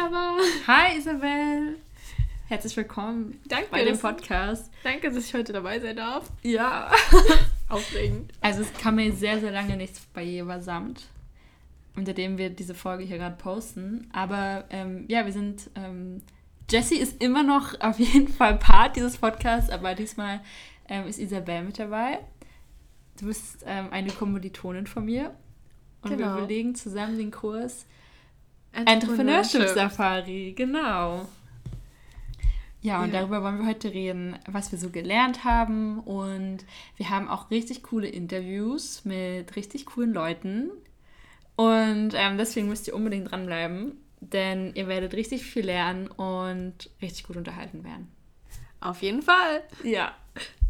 Saba! Hi Isabel! Herzlich willkommen Danke, bei dem Podcast. Danke, dass ich heute dabei sein darf. Ja. Aufregend. Also es kam mir sehr, sehr lange nichts bei Jever Samt, unter dem wir diese Folge hier gerade posten. Aber ähm, ja, wir sind... Ähm, Jessie ist immer noch auf jeden Fall Part dieses Podcasts, aber diesmal ähm, ist Isabel mit dabei. Du bist ähm, eine Kommilitonin von mir. Und wir Genau. überlegen zusammen den Kurs Entrepreneurship Safari, genau. Ja, und Ja. darüber wollen wir heute reden, was wir so gelernt haben. Und wir haben auch richtig coole Interviews mit richtig coolen Leuten. Und ähm, deswegen müsst ihr unbedingt dranbleiben, denn ihr werdet richtig viel lernen und richtig gut unterhalten werden. Auf jeden Fall. Ja.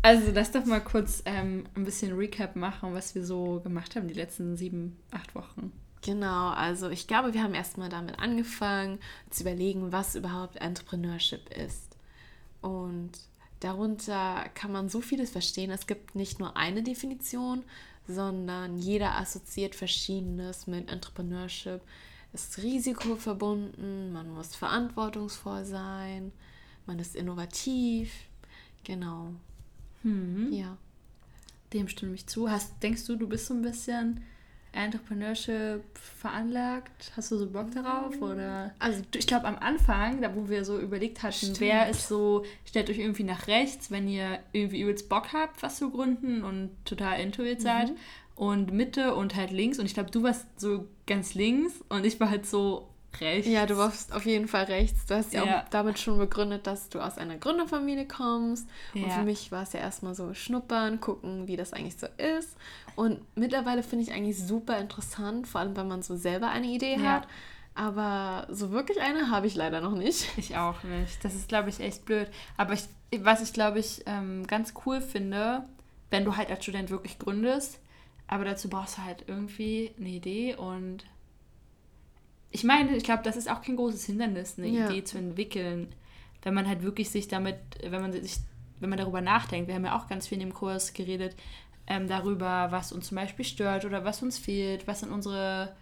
Also lass doch mal kurz ähm, ein bisschen Recap machen, was wir so gemacht haben die letzten sieben, acht Wochen. Genau, also ich glaube, wir haben erstmal damit angefangen zu überlegen, was überhaupt Entrepreneurship ist. Und darunter kann man so vieles verstehen. Es gibt nicht nur eine Definition, sondern jeder assoziiert Verschiedenes mit Entrepreneurship. Es ist Risiko verbunden, man muss verantwortungsvoll sein, man ist innovativ. Genau. Ja. Dem stimme ich zu. Hast, denkst du, du bist so ein bisschen Entrepreneurship veranlagt? Hast du so Bock darauf? Oder? Also ich glaube am Anfang, da wo wir so überlegt hatten, Stimmt. wer ist so, stellt euch irgendwie nach rechts, wenn ihr irgendwie übelst Bock habt, was zu gründen und total into it seid. Und Mitte und halt links. Und ich glaube, du warst so ganz links und ich war halt so rechts. Ja, du warst auf jeden Fall rechts. Du hast ja, Ja. auch damit schon begründet, dass du aus einer Gründerfamilie kommst. Und Ja. für mich war es ja erstmal so schnuppern, gucken, wie das eigentlich so ist. Und mittlerweile finde ich eigentlich super interessant, vor allem wenn man so selber eine Idee Ja. hat. Aber so wirklich eine habe ich leider noch nicht. Ich auch nicht. Das ist, glaube ich, echt blöd. Aber ich, was ich, glaube ich, ähm, ganz cool finde, wenn du halt als Student wirklich gründest, aber dazu brauchst du halt irgendwie eine Idee und ich meine, ich glaube, das ist auch kein großes Hindernis, eine Ja. Idee zu entwickeln, wenn man halt wirklich sich damit, wenn man sich, wenn man darüber nachdenkt. Wir haben ja auch ganz viel in dem Kurs geredet ähm, darüber, was uns zum Beispiel stört oder was uns fehlt, was sind unsere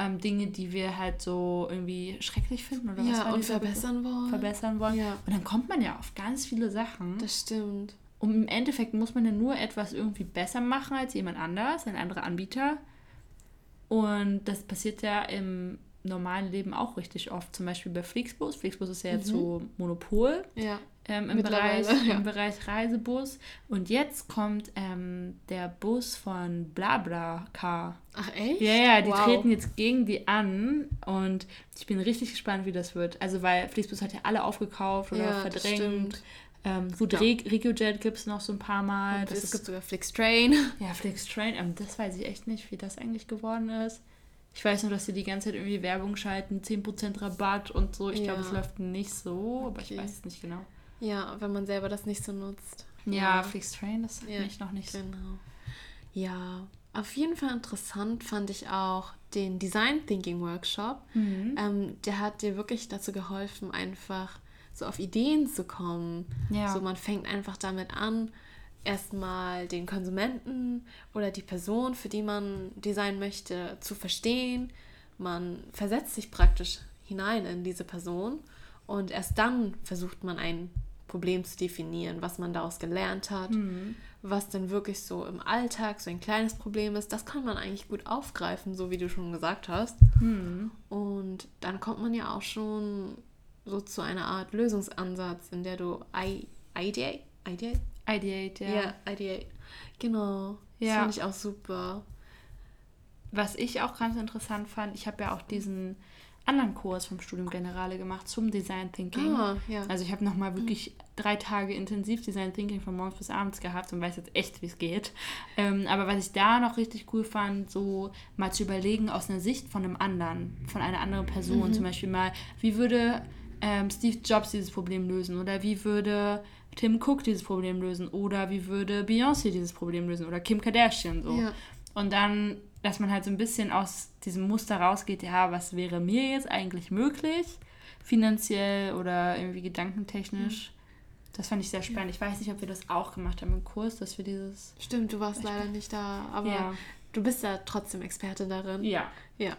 ähm, Dinge, die wir halt so irgendwie schrecklich finden oder was Ja, war und verbessern wollen. verbessern wollen. Ja. Und dann kommt man ja auf ganz viele Sachen. Das stimmt. Und im Endeffekt muss man ja nur etwas irgendwie besser machen als jemand anders, ein anderer Anbieter. Und das passiert ja im normalen Leben auch richtig oft. Zum Beispiel bei Flixbus. Flixbus ist ja jetzt so Monopol Ja. ähm, im, Bereich, ja. im Bereich Reisebus. Und jetzt kommt ähm, der Bus von BlaBlaCar. Ach echt? Ja, ja, die Wow. treten jetzt gegen die an und ich bin richtig gespannt, wie das wird. Also, weil Flixbus hat ja alle aufgekauft oder Ja, verdrängt. Ähm, gut, Ja. Re Regiojet gibt es noch so ein paar Mal. Und Das es gibt sogar Flixtrain. ja, Flixtrain, ähm, das weiß ich echt nicht, wie das eigentlich geworden ist. Ich weiß nur, dass sie die ganze Zeit irgendwie Werbung schalten, 10% Rabatt und so. Ich glaube, Ja. es läuft nicht so, aber ich weiß es nicht genau. Ja, wenn man selber das nicht so nutzt. Ja, Flixtrain, das Ja, ich noch nicht so. Genau. Ja, auf jeden Fall interessant fand ich auch den Design Thinking Workshop. Mhm. Ähm, der hat dir wirklich dazu geholfen, einfach so auf Ideen zu kommen. Ja. So man fängt einfach damit an, erstmal den Konsumenten oder die Person, für die man designen möchte, zu verstehen. Man versetzt sich praktisch hinein in diese Person und erst dann versucht man ein Problem zu definieren, was man daraus gelernt hat, was dann wirklich so im Alltag so ein kleines Problem ist. Das kann man eigentlich gut aufgreifen, so wie du schon gesagt hast. Und dann kommt man ja auch schon so zu einer Art Lösungsansatz, in der du I ideate, ideate? Ideate, ja. Ja, ideate. Genau. Das Ja. fand ich auch super. Was ich auch ganz interessant fand, ich habe ja auch diesen anderen Kurs vom Studium Generale gemacht zum Design Thinking. Ah, ja. Also ich habe nochmal wirklich drei Tage intensiv Design Thinking von morgens bis abends gehabt und weiß jetzt echt, wie es geht. Ähm, aber was ich da noch richtig cool fand, so mal zu überlegen aus einer Sicht von einem anderen, von einer anderen Person. Zum Beispiel mal, wie würde ähm, Steve Jobs dieses Problem lösen oder wie würde Tim Cook dieses Problem lösen oder wie würde Beyoncé dieses Problem lösen oder Kim Kardashian so. Ja. Und dann, dass man halt so ein bisschen aus diesem Muster rausgeht, ja, was wäre mir jetzt eigentlich möglich, finanziell oder irgendwie gedankentechnisch. Das fand ich sehr spannend. Ich weiß nicht, ob wir das auch gemacht haben im Kurs, dass wir dieses. Stimmt, du warst leider nicht da, aber Ja. du bist ja trotzdem Experte darin. Ja. Ja,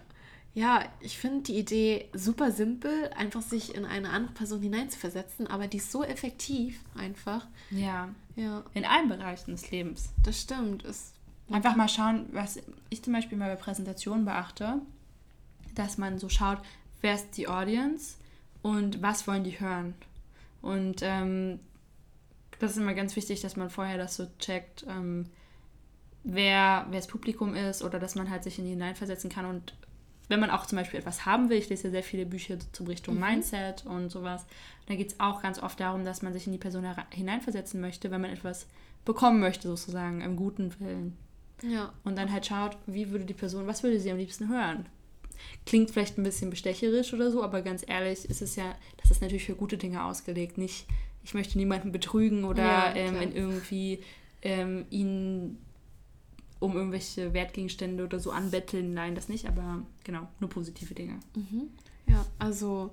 ja, ich finde die Idee super simpel, einfach sich in eine andere Person hineinzuversetzen, aber die ist so effektiv einfach. Ja. Ja, In allen Bereichen des Lebens. das stimmt. Es, Einfach mal schauen, was ich zum Beispiel mal bei Präsentationen beachte, dass man so schaut, wer ist die Audience und was wollen die hören. Und ähm, das ist immer ganz wichtig, dass man vorher das so checkt, ähm, wer, wer das Publikum ist oder dass man halt sich in die hineinversetzen kann. Und wenn man auch zum Beispiel etwas haben will, ich lese ja sehr viele Bücher zum Richtung Mhm. Mindset und sowas, da geht es auch ganz oft darum, dass man sich in die Person hineinversetzen möchte, wenn man etwas bekommen möchte, sozusagen, im guten Willen. ja, Und dann halt schaut, wie würde die Person, was würde sie am liebsten hören? Klingt vielleicht ein bisschen bestecherisch oder so, aber ganz ehrlich ist es ja, das ist natürlich für gute Dinge ausgelegt. Nicht, ich möchte niemanden betrügen oder Ja, ähm, in irgendwie ähm, ihn um irgendwelche Wertgegenstände oder so anbetteln. Nein, das nicht, aber genau, nur positive Dinge. Mhm. Ja, also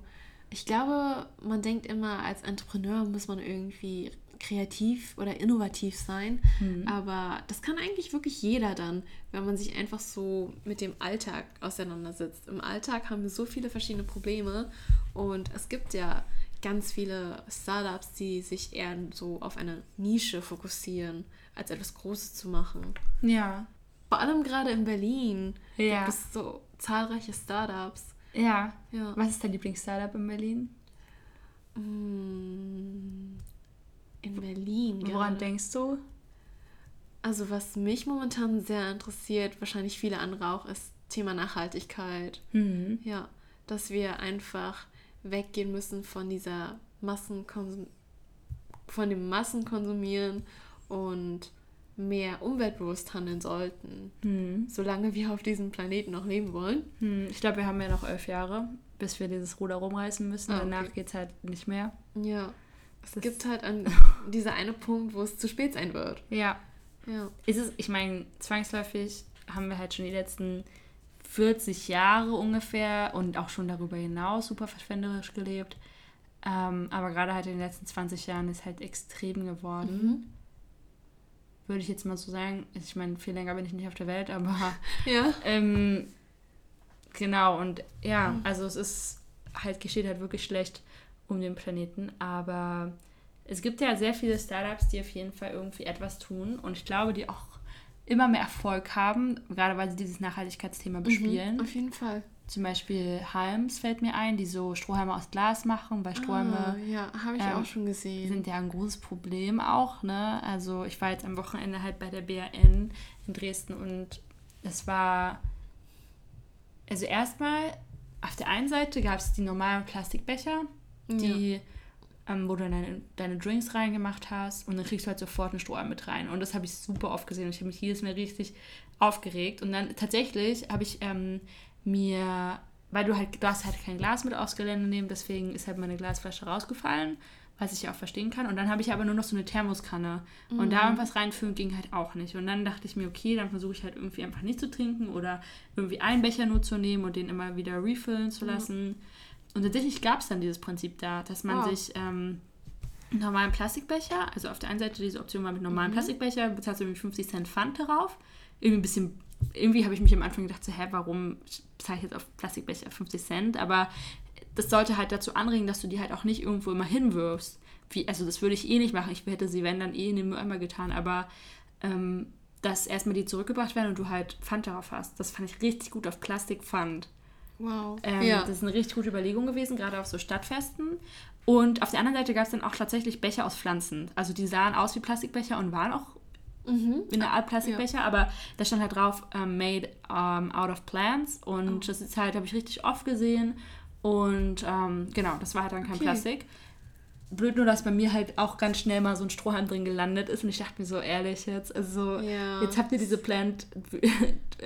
ich glaube, man denkt immer, als Entrepreneur muss man irgendwie kreativ oder innovativ sein. Mhm. Aber das kann eigentlich wirklich jeder dann, wenn man sich einfach so mit dem Alltag auseinandersetzt. Im Alltag haben wir so viele verschiedene Probleme und es gibt ja ganz viele Startups, die sich eher so auf eine Nische fokussieren, als etwas Großes zu machen. Ja, Vor allem gerade in Berlin Ja. gibt es so zahlreiche Startups. ja. Ja. Was ist dein Lieblingsstartup in Berlin? Mm, In Berlin. Woran gerade. denkst du? Also was mich momentan sehr interessiert, wahrscheinlich viele andere auch, ist Thema Nachhaltigkeit. Mhm. Ja, dass wir einfach weggehen müssen von dieser Massenkonsum von dem Massenkonsumieren und mehr umweltbewusst handeln sollten, Mhm. solange wir auf diesem Planeten noch leben wollen. Hm, Ich glaube, wir haben ja noch elf Jahre, bis wir dieses Ruder rumreißen müssen. Ah, Danach okay. geht es halt nicht mehr. Ja, es Das- gibt halt an dieser eine Punkt, wo es zu spät sein wird. Ja. Ja, Ist es, ich meine, zwangsläufig haben wir halt schon die letzten 40 Jahre ungefähr und auch schon darüber hinaus super verschwenderisch gelebt. Ähm, aber gerade halt in den letzten 20 Jahren ist halt extrem geworden. Mhm. Würde ich jetzt mal so sagen. Ich meine, viel länger bin ich nicht auf der Welt, aber ja. Ähm, genau, und ja, Mhm. also es ist halt, geschieht halt wirklich schlecht um den Planeten, aber es gibt ja sehr viele Startups, die auf jeden Fall irgendwie etwas tun und ich glaube, die auch immer mehr Erfolg haben, gerade weil sie dieses Nachhaltigkeitsthema bespielen. Mhm, auf jeden Fall. Zum Beispiel Halms fällt mir ein, die so Strohhalme aus Glas machen, weil Strohhalme Ah, ja, habe ich ähm, auch schon gesehen. sind ja ein großes Problem auch, ne? Also ich war jetzt am Wochenende halt bei der BRN in Dresden und es war, also erstmal, auf der einen Seite gab es die normalen Plastikbecher, die, ähm, wo du deine, deine Drinks reingemacht hast und dann kriegst du halt sofort einen Strohhalm mit rein. Und das habe ich super oft gesehen und ich habe mich jedes Mal richtig aufgeregt. Und dann tatsächlich habe ich ähm, mir, weil du halt, du hast halt kein Glas mit aufs Gelände nehmen, deswegen ist halt meine Glasflasche rausgefallen, was ich ja auch verstehen kann. Und dann habe ich aber nur noch so eine Thermoskanne. Und da irgendwas reinfüllen ging halt auch nicht. Und dann dachte ich mir, okay, dann versuche ich halt irgendwie einfach nicht zu trinken oder irgendwie einen Becher nur zu nehmen und den immer wieder refillen zu lassen. Und tatsächlich gab es dann dieses Prinzip da, dass man Wow. sich ähm, einen normalen Plastikbecher, also auf der einen Seite diese Option war mit normalen Plastikbecher, bezahlst du irgendwie 50 Cent Pfand darauf. Irgendwie ein bisschen, irgendwie habe ich mich am Anfang gedacht, so, hä, warum zahle ich jetzt auf Plastikbecher 50 Cent? Aber das sollte halt dazu anregen, dass du die halt auch nicht irgendwo immer hinwirfst. Wie, also das würde ich eh nicht machen. Ich hätte sie, wenn, dann eh in den Mülleimer getan. Aber ähm, dass erstmal die zurückgebracht werden und du halt Pfand darauf hast, das fand ich richtig gut auf Plastikpfand. Wow. Ähm, ja. Das ist eine richtig gute Überlegung gewesen, gerade auf so Stadtfesten. Und auf der anderen Seite gab es dann auch tatsächlich Becher aus Pflanzen. Also die sahen aus wie Plastikbecher und waren auch mhm. in der Art Plastikbecher, aber da stand halt drauf, ähm, made um, out of plants. Und Oh. das ist halt, habe ich richtig oft gesehen. Und ähm, genau, das war halt dann kein Okay. Plastik. Blöd nur, dass bei mir halt auch ganz schnell mal so ein Strohhalm drin gelandet ist. Und ich dachte mir so, ehrlich jetzt, also Ja. jetzt habt ihr diese Plant-Becher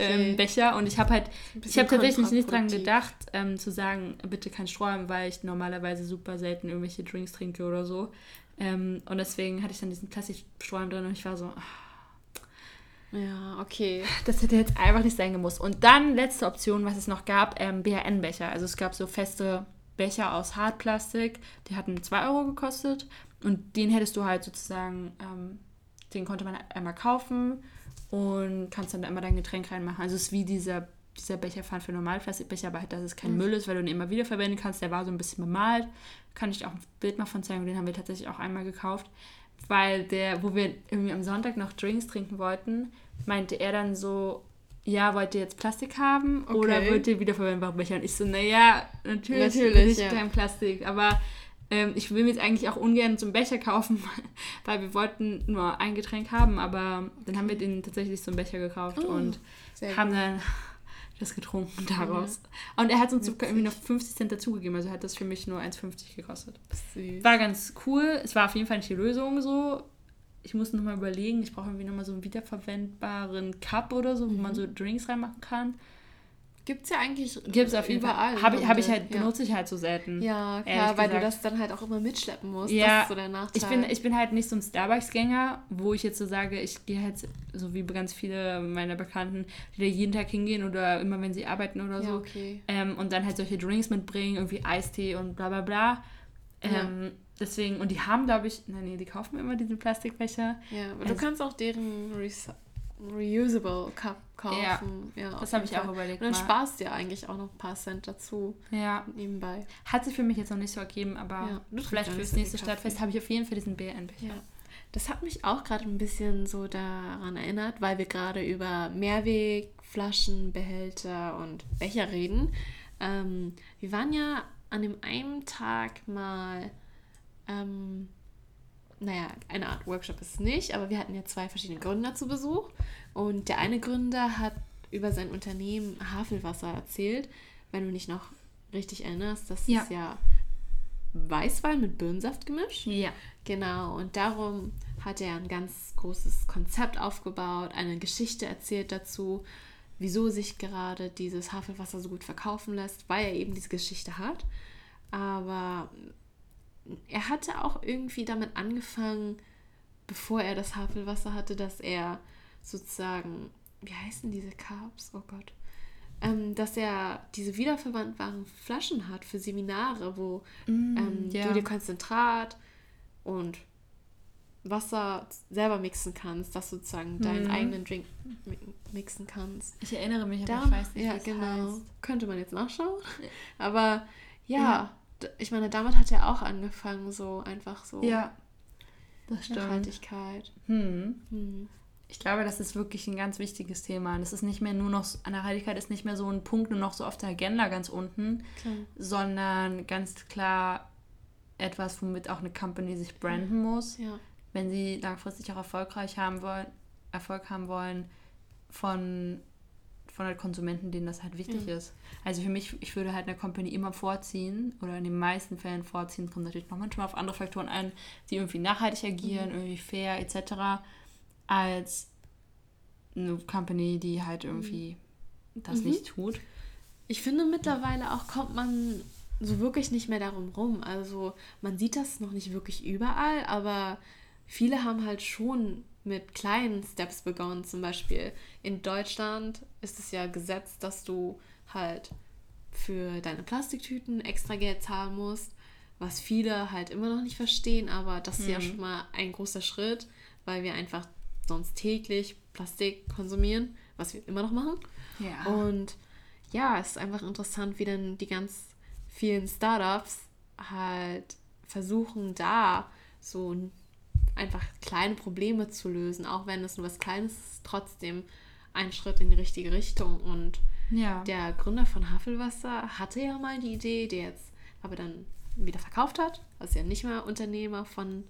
Okay. und ich habe halt, ich habe tatsächlich nicht dran gedacht, ähm, zu sagen, bitte kein Strohhalm, weil ich normalerweise super selten irgendwelche Drinks trinke oder so. Ähm, und deswegen hatte ich dann diesen Plastikstrohhalm drin und ich war so, ah, Ja, okay. das hätte jetzt einfach nicht sein gemusst. Und dann letzte Option, was es noch gab, ähm, BHN-Becher. Also es gab so feste Becher aus Hartplastik, die hatten 2 Euro gekostet und den hättest du halt sozusagen, ähm, den konnte man einmal kaufen und kannst dann immer dein Getränk reinmachen. Also es ist wie dieser dieser Becherpfand für Normalplastikbecher, aber halt, dass es kein Mhm. Müll ist, weil du ihn immer wieder verwenden kannst. Der war so ein bisschen bemalt. Kann ich auch ein Bild mal von zeigen. Den haben wir tatsächlich auch einmal gekauft. Weil der, wo wir irgendwie am Sonntag noch Drinks trinken wollten, meinte er dann so, ja, wollt ihr jetzt Plastik haben oder Okay. wollt ihr wiederverwendbare Becher? Und ich so, naja, natürlich, Natürlich, nicht ja. kein Plastik. Aber ähm, ich will mir jetzt eigentlich auch ungern so einen Becher kaufen, weil wir wollten nur ein Getränk haben, aber dann haben wir den tatsächlich so einen Becher gekauft Oh, und haben gut. dann das getrunken daraus. Und er hat uns sogar irgendwie noch 50 Cent dazugegeben, also hat das für mich nur 1,50 gekostet. Süß. War ganz cool. Es war auf jeden Fall nicht die Lösung so. Ich muss nochmal überlegen, ich brauche irgendwie nochmal so einen wiederverwendbaren Cup oder so, wo man so Drinks reinmachen kann. Gibt es ja eigentlich Gibt es auf jeden überall. Habe ich, hab ich halt, Handel. benutze ich halt so selten. Ja, ja klar, weil du gesagt. das dann halt auch immer mitschleppen musst. Ja, das ist so der Nachteil. Ich bin, ich bin halt nicht so ein Starbucks-Gänger, wo ich jetzt so sage, ich gehe halt so wie ganz viele meiner Bekannten, die da jeden Tag hingehen oder immer wenn sie arbeiten oder ja, so. okay. Ähm, und dann halt solche Drinks mitbringen, irgendwie Eistee und bla bla bla. Ja. Ähm, Deswegen, und die haben, glaube ich, nein, nee, die kaufen immer diese Plastikbecher. Ja, aber Also- du kannst auch deren Recy- Reusable Cup kaufen. Ja, Das auf habe ich auch Fall. überlegt. Und dann mal. sparst du ja eigentlich auch noch ein paar Cent dazu Ja, nebenbei. hat sich für mich jetzt noch nicht so ergeben, aber Ja, vielleicht ja fürs nächste. Stadtfest habe ich auf jeden Fall diesen BN-Becher. Ja. Das hat mich auch gerade ein bisschen so daran erinnert, weil wir gerade über Mehrwegflaschen, Behälter und Becher reden. Ähm, wir waren ja an dem einen Tag mal, ähm, naja, eine Art Workshop ist es nicht, aber wir hatten ja zwei verschiedene Gründer zu Besuch. Und der eine Gründer hat über sein Unternehmen Havelwasser erzählt. Wenn du dich noch richtig erinnerst, das Ja. ist ja Weißwein mit Birnensaft gemischt. Ja. Genau, und darum hat er ein ganz großes Konzept aufgebaut, eine Geschichte erzählt dazu, wieso sich gerade dieses Havelwasser so gut verkaufen lässt, weil er eben diese Geschichte hat. Aber er hatte auch irgendwie damit angefangen, bevor er das Havelwasser hatte, dass er sozusagen, wie heißen diese Carbs? Oh Gott. Ähm, dass er diese wiederverwendbaren Flaschen hat für Seminare, wo ähm, ja. du dir Konzentrat und Wasser selber mixen kannst, dass du sozusagen deinen Mhm. eigenen Drink mi- mixen kannst. Ich erinnere mich, aber Da, ich weiß nicht, ja, wie es genau. heißt. Könnte man jetzt nachschauen. Aber ja, Ja. Ich meine, damit hat er auch angefangen, so einfach so Ja, das stimmt. Nachhaltigkeit. Hm. Hm. Ich glaube, das ist wirklich ein ganz wichtiges Thema. Das ist nicht mehr nur noch, Nachhaltigkeit ist nicht mehr so ein Punkt nur noch so auf der Agenda ganz unten, Klar. sondern ganz klar etwas, womit auch eine Company sich branden muss, Ja. wenn sie langfristig auch erfolgreich haben wollen, Erfolg haben wollen von, von den Konsumenten, denen das halt wichtig Ja. ist. Also für mich, ich würde halt eine Company immer vorziehen oder in den meisten Fällen vorziehen, es kommt natürlich noch manchmal auf andere Faktoren ein, die irgendwie nachhaltig agieren, Mhm. irgendwie fair etc., als eine Company, die halt irgendwie das Mhm. nicht tut. Ich finde mittlerweile auch kommt man so wirklich nicht mehr darum rum. Also man sieht das noch nicht wirklich überall, aber viele haben halt schon mit kleinen Steps begonnen. Zum Beispiel in Deutschland ist es ja gesetzt, dass du halt für deine Plastiktüten extra Geld zahlen musst, was viele halt immer noch nicht verstehen, aber das ist ja Mhm. schon mal ein großer Schritt, weil wir einfach sonst täglich Plastik konsumieren, was wir immer noch machen. Ja. Und ja, es ist einfach interessant, wie dann die ganz vielen Startups halt versuchen, da so einfach kleine Probleme zu lösen, auch wenn es nur was Kleines ist, trotzdem ein Schritt in die richtige Richtung. Und ja. der Gründer von Havelwasser hatte ja mal die Idee, der jetzt aber dann wieder verkauft hat, also ja nicht mehr Unternehmer von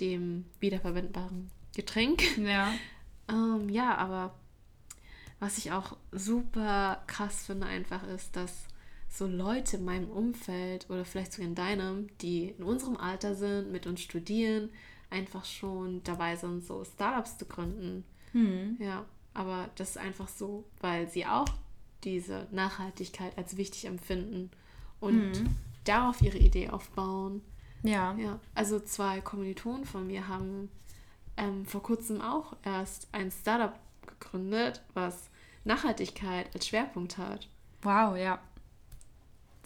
dem wiederverwendbaren Getränk. ja. Ähm, ja, aber was ich auch super krass finde einfach ist, dass so Leute in meinem Umfeld oder vielleicht sogar in deinem, die in unserem Alter sind, mit uns studieren, einfach schon dabei sind, so Startups zu gründen. Hm. Ja, aber das ist einfach so, weil sie auch diese Nachhaltigkeit als wichtig empfinden und Mhm. darauf ihre Idee aufbauen. Ja. Ja, also zwei Kommilitonen von mir haben ähm, vor kurzem auch erst ein Startup gegründet, was Nachhaltigkeit als Schwerpunkt hat. Wow, ja.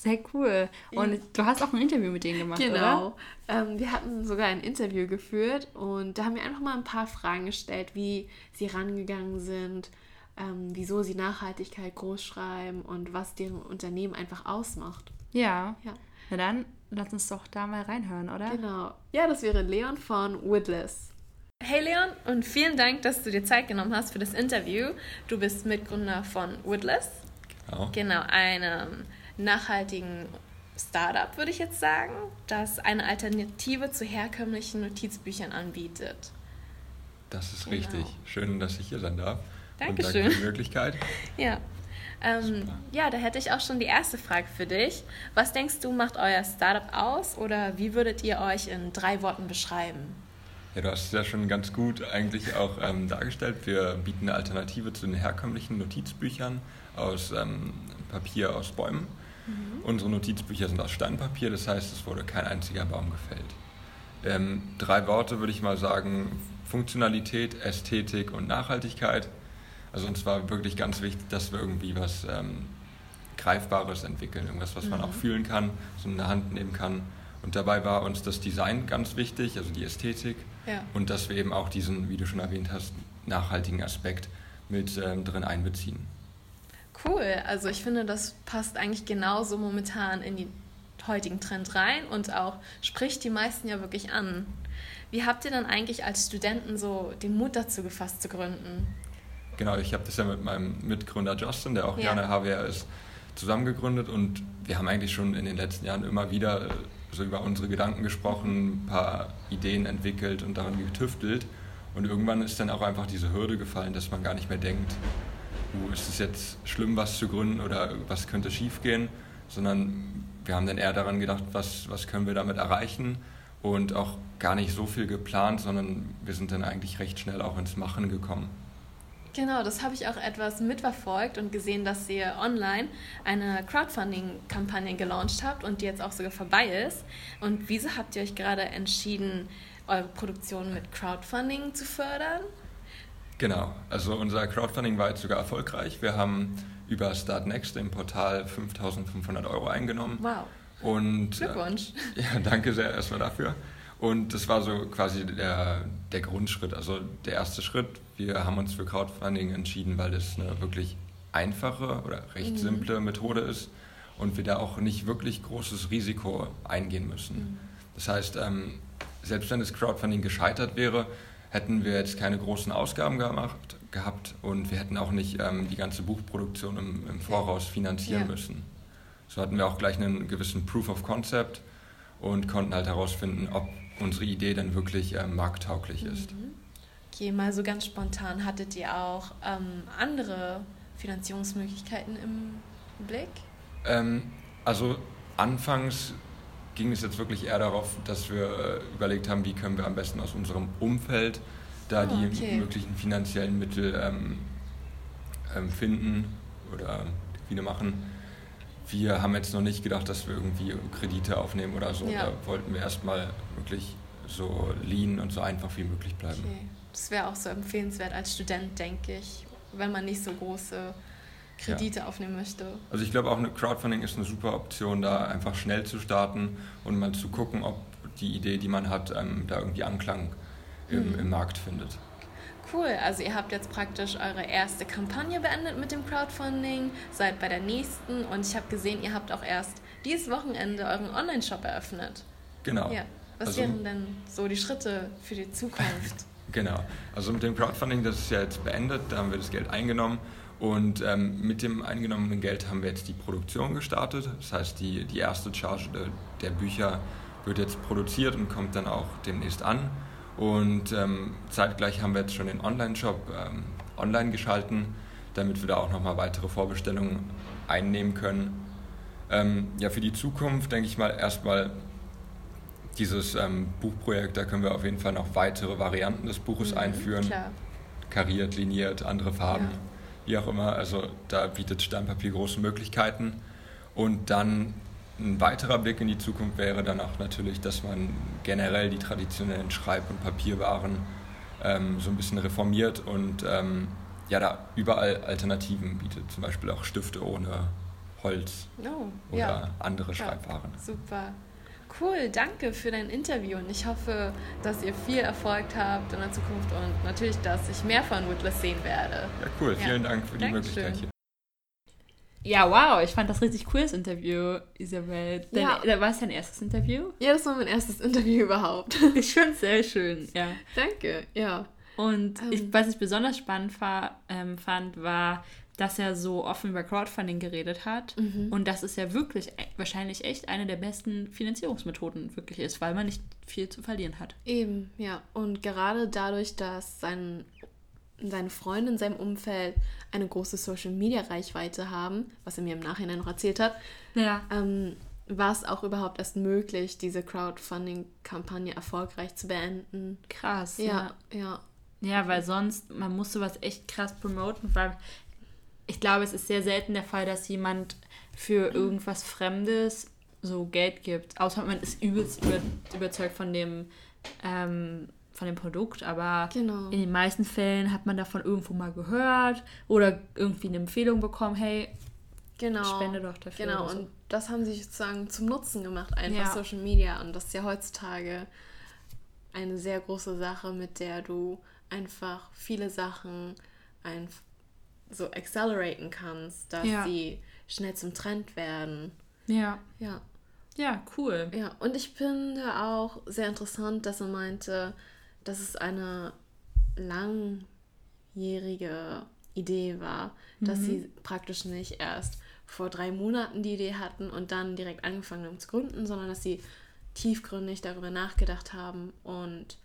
Sehr cool. Und du hast auch ein Interview mit denen gemacht, oder? Genau. Ähm, wir hatten sogar ein Interview geführt und da haben wir einfach mal ein paar Fragen gestellt, wie sie rangegangen sind, ähm, wieso sie Nachhaltigkeit groß schreiben und was deren Unternehmen einfach ausmacht. Ja. ja. Na dann, lass uns doch da mal reinhören, oder? Genau. Ja, das wäre Leon von Woodless. Hey Leon und vielen Dank, dass du dir Zeit genommen hast für das Interview. Du bist Mitgründer von Woodless. Genau. Genau, einem nachhaltigen Startup, würde ich jetzt sagen, das eine Alternative zu herkömmlichen Notizbüchern anbietet. Das ist genau. richtig. Schön, dass ich hier sein darf. Dankeschön. Und danke für die Möglichkeit. ja. Ähm, ja, da hätte ich auch schon die erste Frage für dich. Was denkst du, macht euer Startup aus oder wie würdet ihr euch in drei Worten beschreiben? Ja, du hast es ja schon ganz gut eigentlich auch ähm, dargestellt. Wir bieten eine Alternative zu den herkömmlichen Notizbüchern aus ähm, Papier aus Bäumen. Mhm. Unsere Notizbücher sind aus Steinpapier, das heißt, es wurde kein einziger Baum gefällt. Ähm, drei Worte würde ich mal sagen: Funktionalität, Ästhetik und Nachhaltigkeit. Also uns war wirklich ganz wichtig, dass wir irgendwie was ähm, Greifbares entwickeln, irgendwas, was mhm. man auch fühlen kann, so in der Hand nehmen kann. Und dabei war uns das Design ganz wichtig, also die Ästhetik. Ja. Und dass wir eben auch diesen, wie du schon erwähnt hast, nachhaltigen Aspekt mit ähm, drin einbeziehen. Cool, also ich finde, das passt eigentlich genauso momentan in den heutigen Trend rein und auch spricht die meisten ja wirklich an. Wie habt ihr dann eigentlich als Studenten so den Mut dazu gefasst zu gründen? Genau, ich habe das ja mit meinem Mitgründer Justin, der auch ja. gerne HWR ist, zusammengegründet und wir haben eigentlich schon in den letzten Jahren immer wieder so über unsere Gedanken gesprochen, ein paar Ideen entwickelt und daran getüftelt. Und irgendwann ist dann auch einfach diese Hürde gefallen, dass man gar nicht mehr denkt, uh, ist es jetzt schlimm, was zu gründen oder was könnte schiefgehen, sondern wir haben dann eher daran gedacht, was, was können wir damit erreichen und auch gar nicht so viel geplant, sondern wir sind dann eigentlich recht schnell auch ins Machen gekommen. Genau, das habe ich auch etwas mitverfolgt und gesehen, dass ihr online eine Crowdfunding-Kampagne gelauncht habt und die jetzt auch sogar vorbei ist. Und wieso habt ihr euch gerade entschieden, eure Produktion mit Crowdfunding zu fördern? Genau, also unser Crowdfunding war jetzt sogar erfolgreich. Wir haben über Startnext im Portal 5500 Euro eingenommen. Wow. Und, äh, Glückwunsch. Äh, ja, danke sehr erstmal dafür. Und das war so quasi der, der Grundschritt, also der erste Schritt. Wir haben uns für Crowdfunding entschieden, weil es eine wirklich einfache oder recht mhm. simple Methode ist und wir da auch nicht wirklich großes Risiko eingehen müssen. Mhm. Das heißt, ähm, selbst wenn das Crowdfunding gescheitert wäre, hätten wir jetzt keine großen Ausgaben gemacht, gehabt und wir hätten auch nicht ähm, die ganze Buchproduktion im, im Voraus finanzieren ja. müssen. So hatten wir auch gleich einen gewissen Proof of Concept und konnten halt herausfinden, ob unsere Idee dann wirklich äh, markttauglich ist. Mhm. Okay, mal so ganz spontan, hattet ihr auch ähm, andere Finanzierungsmöglichkeiten im Blick? Ähm, also anfangs ging es jetzt wirklich eher darauf, dass wir äh, überlegt haben, wie können wir am besten aus unserem Umfeld da oh, die okay. möglichen finanziellen Mittel ähm, ähm, finden oder viele machen. Wir haben jetzt noch nicht gedacht, dass wir irgendwie Kredite aufnehmen oder so. Ja. Da wollten wir erstmal wirklich so lean und so einfach wie möglich bleiben. Okay. Das wäre auch so empfehlenswert als Student, denke ich, wenn man nicht so große Kredite ja. aufnehmen möchte. Also ich glaube auch eine Crowdfunding ist eine super Option, da einfach schnell zu starten und mal zu gucken, ob die Idee, die man hat, ähm, da irgendwie Anklang im, mhm. im Markt findet. Cool, also ihr habt jetzt praktisch eure erste Kampagne beendet mit dem Crowdfunding, seid bei der nächsten und ich habe gesehen, ihr habt auch erst dieses Wochenende euren Online-Shop eröffnet. Genau. Ja. Was also, wären denn so die Schritte für die Zukunft? genau. Also mit dem Crowdfunding, das ist ja jetzt beendet, da haben wir das Geld eingenommen. Und ähm, mit dem eingenommenen Geld haben wir jetzt die Produktion gestartet. Das heißt, die, die erste Charge der, der Bücher wird jetzt produziert und kommt dann auch demnächst an. Und ähm, zeitgleich haben wir jetzt schon den Online-Shop ähm, online geschalten, damit wir da auch nochmal weitere Vorbestellungen einnehmen können. Ähm, ja, für die Zukunft denke ich mal erstmal dieses ähm, Buchprojekt, da können wir auf jeden Fall noch weitere Varianten des Buches mhm, einführen. Klar. Kariert, liniert, andere Farben, ja. Wie auch immer. Also da bietet Steinpapier große Möglichkeiten. Und dann ein weiterer Blick in die Zukunft wäre dann auch natürlich, dass man generell die traditionellen Schreib- und Papierwaren ähm, so ein bisschen reformiert und ähm, ja, da überall Alternativen bietet. Zum Beispiel auch Stifte ohne Holz oh, oder ja. andere Schreibwaren. Super. Cool. Danke für dein Interview und ich hoffe, dass ihr viel Erfolg habt in der Zukunft und natürlich, dass ich mehr von Woodless sehen werde. Ja, cool. Vielen Dank für die Dankeschön. Möglichkeit hier. Ja, wow, ich fand das richtig cooles Interview, Isabel. Dein, ja. War es dein erstes Interview? Ja, das war mein erstes Interview überhaupt. Ich finde es sehr schön, ja. Danke, ja. Und ähm. ich, was ich besonders spannend war, ähm, fand, war, dass er so offen über Crowdfunding geredet hat. Mhm. Und dass es ja wirklich e, wahrscheinlich echt eine der besten Finanzierungsmethoden wirklich ist, weil man nicht viel zu verlieren hat. Eben, ja. Und gerade dadurch, dass sein seine Freunde in seinem Umfeld eine große Social-Media-Reichweite haben, was er mir im Nachhinein noch erzählt hat, ja. ähm, war es auch überhaupt erst möglich, diese Crowdfunding-Kampagne erfolgreich zu beenden. Krass. Ja, ja. Ja, ja weil sonst, man muss sowas echt krass promoten, weil ich glaube, es ist sehr selten der Fall, dass jemand für irgendwas Fremdes so Geld gibt. Außer man ist übelst über, überzeugt von dem ähm, von dem Produkt, aber genau. in den meisten Fällen hat man davon irgendwo mal gehört oder irgendwie eine Empfehlung bekommen, hey, genau. spende doch dafür. Genau, so. und das haben sie sozusagen zum Nutzen gemacht, einfach ja. Social Media. Und das ist ja heutzutage eine sehr große Sache, mit der du einfach viele Sachen einfach so acceleraten kannst, dass ja. sie schnell zum Trend werden. Ja. Ja. Ja, cool. Ja, und ich finde auch sehr interessant, dass er meinte, dass es eine langjährige Idee war, dass mhm. sie praktisch nicht erst vor drei Monaten die Idee hatten und dann direkt angefangen haben zu gründen, sondern dass sie tiefgründig darüber nachgedacht haben und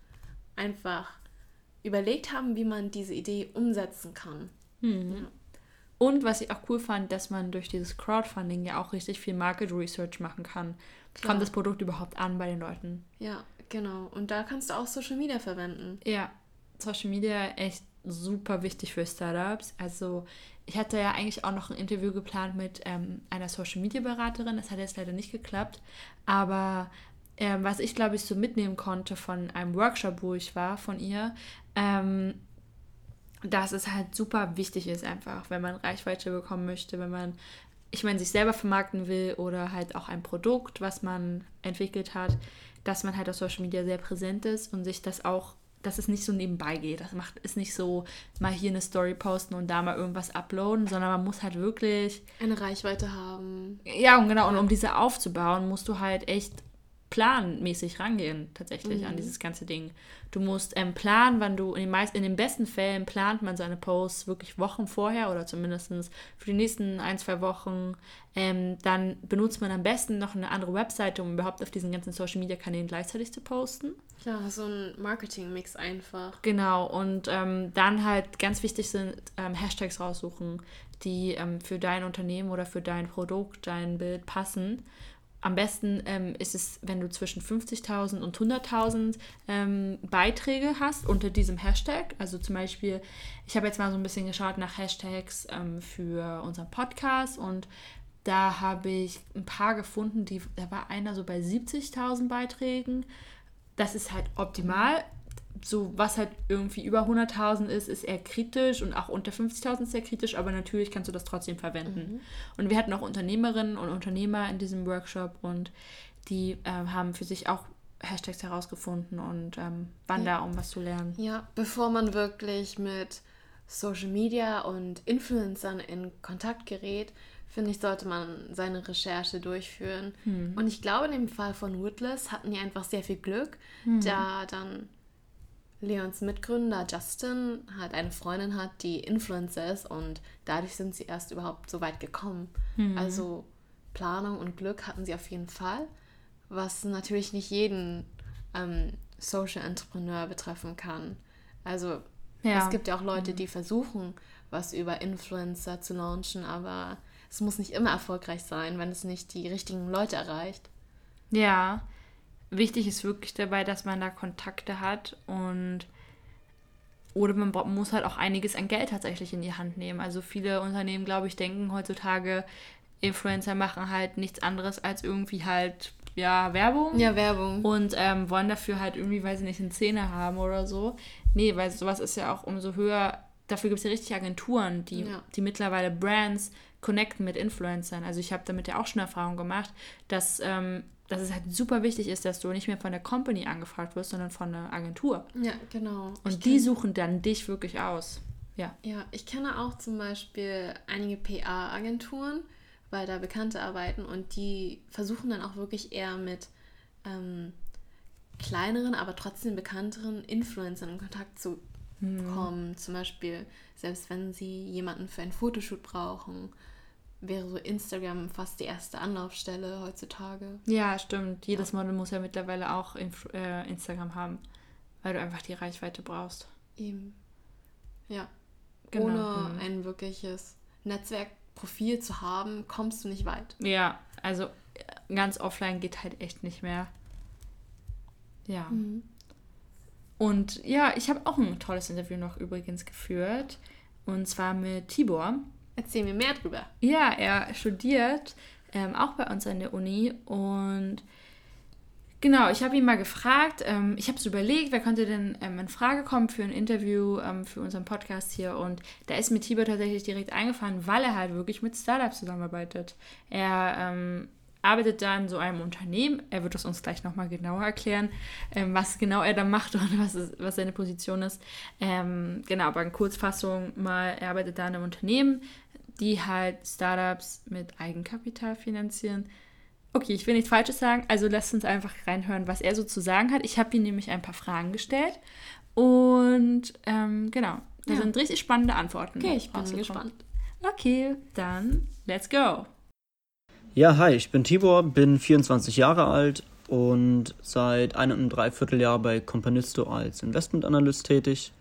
einfach überlegt haben, wie man diese Idee umsetzen kann. Mhm. Ja. Und was ich auch cool fand, dass man durch dieses Crowdfunding ja auch richtig viel Market Research machen kann. Klar. Kommt das Produkt überhaupt an bei den Leuten? Ja, genau. Und da kannst du auch Social Media verwenden. Ja, Social Media echt super wichtig für Startups. Also ich hatte ja eigentlich auch noch ein Interview geplant mit ähm, einer Social Media Beraterin. Das hat jetzt leider nicht geklappt. Aber ähm, was ich glaube ich so mitnehmen konnte von einem Workshop, wo ich war, von ihr, ähm, dass es halt super wichtig ist, einfach, wenn man Reichweite bekommen möchte, wenn man, ich meine, sich selber vermarkten will oder halt auch ein Produkt, was man entwickelt hat, dass man halt auf Social Media sehr präsent ist und sich das auch, dass es nicht so nebenbei geht. Das macht es nicht so mal hier eine Story posten und da mal irgendwas uploaden, sondern man muss halt wirklich eine Reichweite haben. Ja, und genau, und um diese aufzubauen, musst du halt echt planmäßig rangehen, tatsächlich, mhm. an dieses ganze Ding. Du musst ähm, planen, wann du, in den, meisten, in den besten Fällen plant man seine Posts wirklich Wochen vorher oder zumindest für die nächsten ein, zwei Wochen. Ähm, dann benutzt man am besten noch eine andere Webseite, um überhaupt auf diesen ganzen Social Media Kanälen gleichzeitig zu posten. Klar, so ein Marketing-Mix einfach. Genau, und ähm, dann halt ganz wichtig sind ähm, Hashtags raussuchen, die ähm, für dein Unternehmen oder für dein Produkt, dein Bild passen am besten ähm, ist es, wenn du zwischen 50.000 und 100.000 ähm, Beiträge hast unter diesem Hashtag. Also zum Beispiel, ich habe jetzt mal so ein bisschen geschaut nach Hashtags ähm, für unseren Podcast und da habe ich ein paar gefunden, die, da war einer so bei 70.000 Beiträgen. Das ist halt optimal so was halt irgendwie über 100.000 ist, ist eher kritisch und auch unter 50.000 ist sehr kritisch, aber natürlich kannst du das trotzdem verwenden. Mhm. Und wir hatten auch Unternehmerinnen und Unternehmer in diesem Workshop und die äh, haben für sich auch Hashtags herausgefunden und ähm, waren ja. da, um was zu lernen. Ja, bevor man wirklich mit Social Media und Influencern in Kontakt gerät, finde ich, sollte man seine Recherche durchführen. Hm. Und ich glaube, in dem Fall von Woodless hatten die einfach sehr viel Glück, hm. da dann Leons Mitgründer Justin halt eine Freundin hat, die Influencer ist und dadurch sind sie erst überhaupt so weit gekommen. Mhm. Also Planung und Glück hatten sie auf jeden Fall, was natürlich nicht jeden ähm, Social Entrepreneur betreffen kann. Also ja. es gibt ja auch Leute, die versuchen, was über Influencer zu launchen, aber es muss nicht immer erfolgreich sein, wenn es nicht die richtigen Leute erreicht. Ja, wichtig ist wirklich dabei, dass man da Kontakte hat und oder man muss halt auch einiges an Geld tatsächlich in die Hand nehmen. Also viele Unternehmen, glaube ich, denken heutzutage, Influencer machen halt nichts anderes als irgendwie halt ja Werbung. Ja, Werbung. Und ähm, wollen dafür halt irgendwie, weil sie nicht eine Szene haben oder so. Nee, weil sowas ist ja auch umso höher. Dafür gibt es ja richtig Agenturen, die, ja. die mittlerweile Brands connecten mit Influencern. Also ich habe damit ja auch schon Erfahrung gemacht, dass, ähm, dass es halt super wichtig ist, dass du nicht mehr von der Company angefragt wirst, sondern von einer Agentur. Ja, genau. Und Ich die suchen dann dich wirklich aus. Ja. Ja, ich kenne auch zum Beispiel einige PA-Agenturen, weil da Bekannte arbeiten und die versuchen dann auch wirklich eher mit ähm, kleineren, aber trotzdem bekannteren Influencern in Kontakt zu kommen. Zum Beispiel, selbst wenn sie jemanden für ein Fotoshoot brauchen, wäre so Instagram fast die erste Anlaufstelle heutzutage. Ja, stimmt. Jedes Model muss ja mittlerweile auch Inf äh, Instagram haben, weil du einfach die Reichweite brauchst. Eben. Ja. Genau. Ohne Mhm. ein wirkliches Netzwerkprofil zu haben, kommst du nicht weit. Ja, also äh, ganz offline geht halt echt nicht mehr. Ja. Und ja, ich habe auch ein tolles Interview noch übrigens geführt. Und zwar mit Tibor. Erzähl mir mehr drüber. Ja, er studiert ähm, auch bei uns an der Uni und genau, ich habe ihn mal gefragt, ähm, ich habe so überlegt, wer könnte denn ähm, in Frage kommen für ein Interview ähm, für unseren Podcast hier und da ist mir Tibor tatsächlich direkt eingefallen, weil er halt wirklich mit Startups zusammenarbeitet. Er ähm, arbeitet da in so einem Unternehmen, er wird es uns gleich nochmal genauer erklären, ähm, was genau er da macht und was, es, was seine Position ist. Ähm, genau, aber in Kurzfassung mal, er arbeitet da in einem Unternehmen, die halt Startups mit Eigenkapital finanzieren. Okay, ich will nichts Falsches sagen, also lasst uns einfach reinhören, was er so zu sagen hat. Ich habe ihm nämlich ein paar Fragen gestellt und ähm, genau, da Ja. sind richtig spannende Antworten. Okay, ich bin gespannt. Okay, dann let's go. Ja, hi, ich bin Tibor, bin 24 Jahre alt und seit einem und dreiviertel Jahr bei Companisto als Investmentanalyst tätig.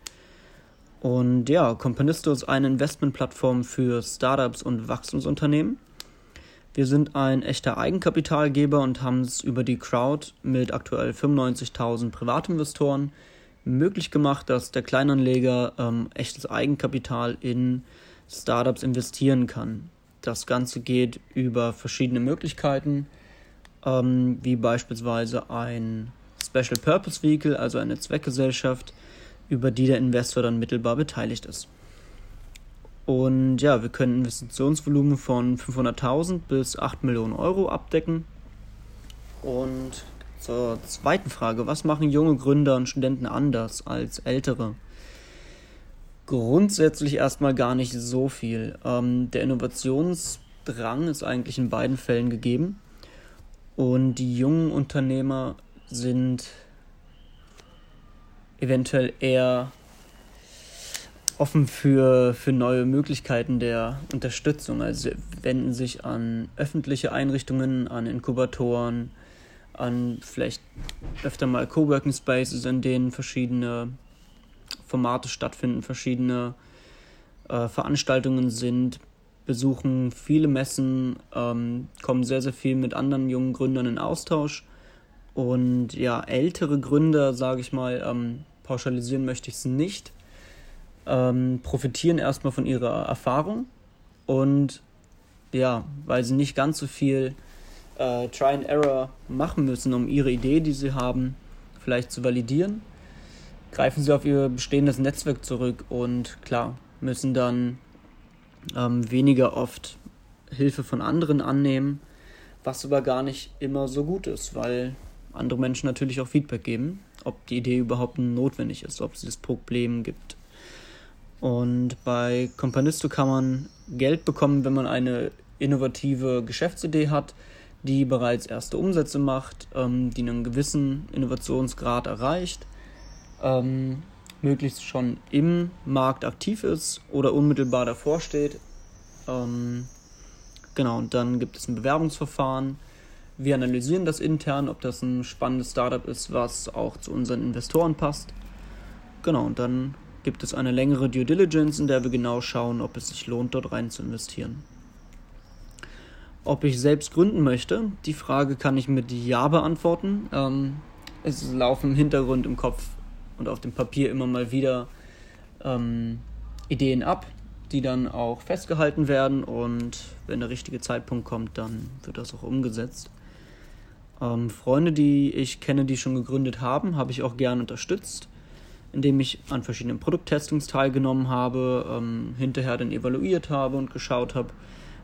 Und ja, Companisto ist eine Investmentplattform für Startups und Wachstumsunternehmen. Wir sind ein echter Eigenkapitalgeber und haben es über die Crowd mit aktuell 95.000 Privatinvestoren möglich gemacht, dass der Kleinanleger ähm, echtes Eigenkapital in Startups investieren kann. Das Ganze geht über verschiedene Möglichkeiten, ähm, wie beispielsweise ein Special Purpose Vehicle, also eine Zweckgesellschaft, über die der Investor dann mittelbar beteiligt ist. Und ja, wir können Investitionsvolumen von 500.000 bis 8 Millionen Euro abdecken. Und zur zweiten Frage, was machen junge Gründer und Studenten anders als ältere? Grundsätzlich erstmal gar nicht so viel. Ähm, der Innovationsdrang ist eigentlich in beiden Fällen gegeben. Und die jungen Unternehmer sind eventuell eher offen für, für neue Möglichkeiten der Unterstützung. Also sie wenden sich an öffentliche Einrichtungen, an Inkubatoren, an vielleicht öfter mal Coworking Spaces, in denen verschiedene Formate stattfinden, verschiedene äh, Veranstaltungen sind, besuchen viele Messen, ähm, kommen sehr, sehr viel mit anderen jungen Gründern in Austausch. Und ja, ältere Gründer, sage ich mal, ähm, pauschalisieren möchte ich es nicht, ähm, profitieren erstmal von ihrer Erfahrung und ja, weil sie nicht ganz so viel äh, Try and Error machen müssen, um ihre Idee, die sie haben, vielleicht zu validieren, greifen sie auf ihr bestehendes Netzwerk zurück und klar, müssen dann ähm, weniger oft Hilfe von anderen annehmen, was aber gar nicht immer so gut ist, weil andere Menschen natürlich auch Feedback geben, ob die Idee überhaupt notwendig ist, ob es das Problem gibt. Und bei Companisto kann man Geld bekommen, wenn man eine innovative Geschäftsidee hat, die bereits erste Umsätze macht, ähm, die einen gewissen Innovationsgrad erreicht, ähm, möglichst schon im Markt aktiv ist oder unmittelbar davor steht. Ähm, genau, und dann gibt es ein Bewerbungsverfahren. Wir analysieren das intern, ob das ein spannendes Startup ist, was auch zu unseren Investoren passt. Genau, und dann gibt es eine längere Due Diligence, in der wir genau schauen, ob es sich lohnt, dort rein zu investieren. Ob ich selbst gründen möchte, die Frage kann ich mit Ja beantworten. Ähm, es laufen im Hintergrund im Kopf und auf dem Papier immer mal wieder ähm, Ideen ab, die dann auch festgehalten werden und wenn der richtige Zeitpunkt kommt, dann wird das auch umgesetzt. Ähm, Freunde, die ich kenne, die schon gegründet haben, habe ich auch gern unterstützt, indem ich an verschiedenen Produkttestings teilgenommen habe, ähm, hinterher dann evaluiert habe und geschaut habe,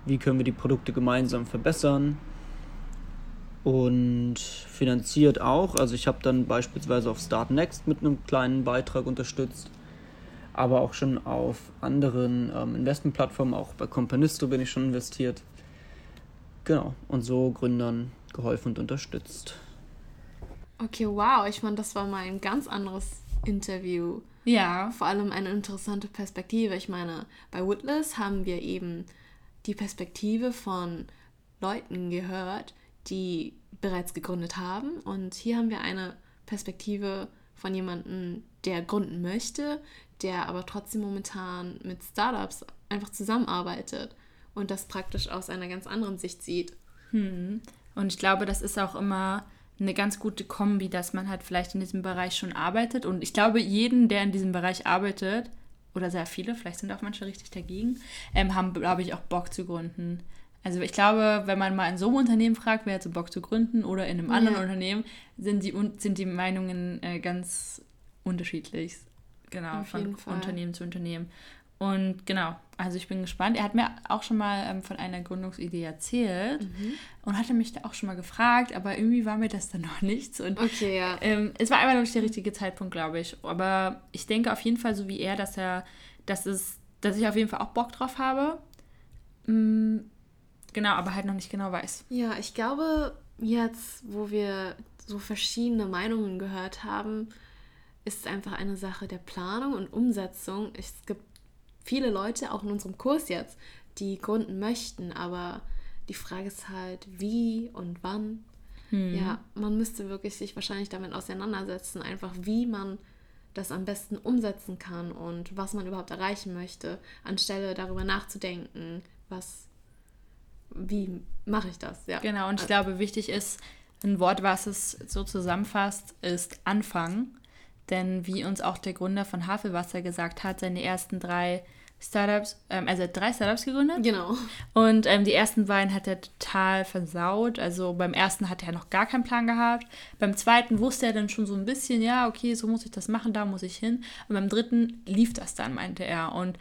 wie können wir die Produkte gemeinsam verbessern und finanziert auch. Also ich habe dann beispielsweise auf Start Next mit einem kleinen Beitrag unterstützt, aber auch schon auf anderen ähm, Investmentplattformen, auch bei Companisto bin ich schon investiert. Genau, und so Gründern geholfen und unterstützt. Okay, wow, ich fand, das war mal ein ganz anderes Interview. Ja. Vor allem eine interessante Perspektive. Ich meine, bei Witless haben wir eben die Perspektive von Leuten gehört, die bereits gegründet haben. Und hier haben wir eine Perspektive von jemandem, der gründen möchte, der aber trotzdem momentan mit Startups einfach zusammenarbeitet und das praktisch aus einer ganz anderen Sicht sieht. Hm. Und ich glaube, das ist auch immer eine ganz gute Kombi, dass man halt vielleicht in diesem Bereich schon arbeitet. Und ich glaube, jeden, der in diesem Bereich arbeitet, oder sehr viele, vielleicht sind auch manche richtig dagegen, ähm, haben, glaube ich, auch Bock zu gründen. Also ich glaube, wenn man mal in so einem Unternehmen fragt, wer hat so Bock zu gründen oder in einem anderen ja. Unternehmen, sind die, sind die Meinungen äh, ganz unterschiedlich. Genau, Auf von Unternehmen zu Unternehmen. Und genau, also ich bin gespannt. Er hat mir auch schon mal ähm, von einer Gründungsidee erzählt mhm. und hatte mich da auch schon mal gefragt, aber irgendwie war mir das dann noch nichts. Und okay, ja. Ähm, es war einfach noch nicht der richtige Zeitpunkt, glaube ich. Aber ich denke auf jeden Fall so wie er, dass er, dass es, dass ich auf jeden Fall auch Bock drauf habe. Mhm, genau, aber halt noch nicht genau weiß. Ja, ich glaube, jetzt, wo wir so verschiedene Meinungen gehört haben, ist es einfach eine Sache der Planung und Umsetzung. Es gibt viele Leute, auch in unserem Kurs jetzt, die gründen möchten, aber die Frage ist halt, wie und wann. Hm. Ja, man müsste wirklich sich wahrscheinlich damit auseinandersetzen, einfach wie man das am besten umsetzen kann und was man überhaupt erreichen möchte, anstelle darüber nachzudenken, was, wie mache ich das, ja. Genau, und ich glaube, wichtig ist, ein Wort, was es so zusammenfasst, ist Anfang. Denn wie uns auch der Gründer von Havelwasser gesagt hat, seine ersten drei Startups, ähm, also drei Startups gegründet. Genau. Und ähm, die ersten beiden hat er total versaut. Also beim ersten hat er noch gar keinen Plan gehabt. Beim zweiten wusste er dann schon so ein bisschen, ja, okay, so muss ich das machen, da muss ich hin. Und beim dritten lief das dann, meinte er. Und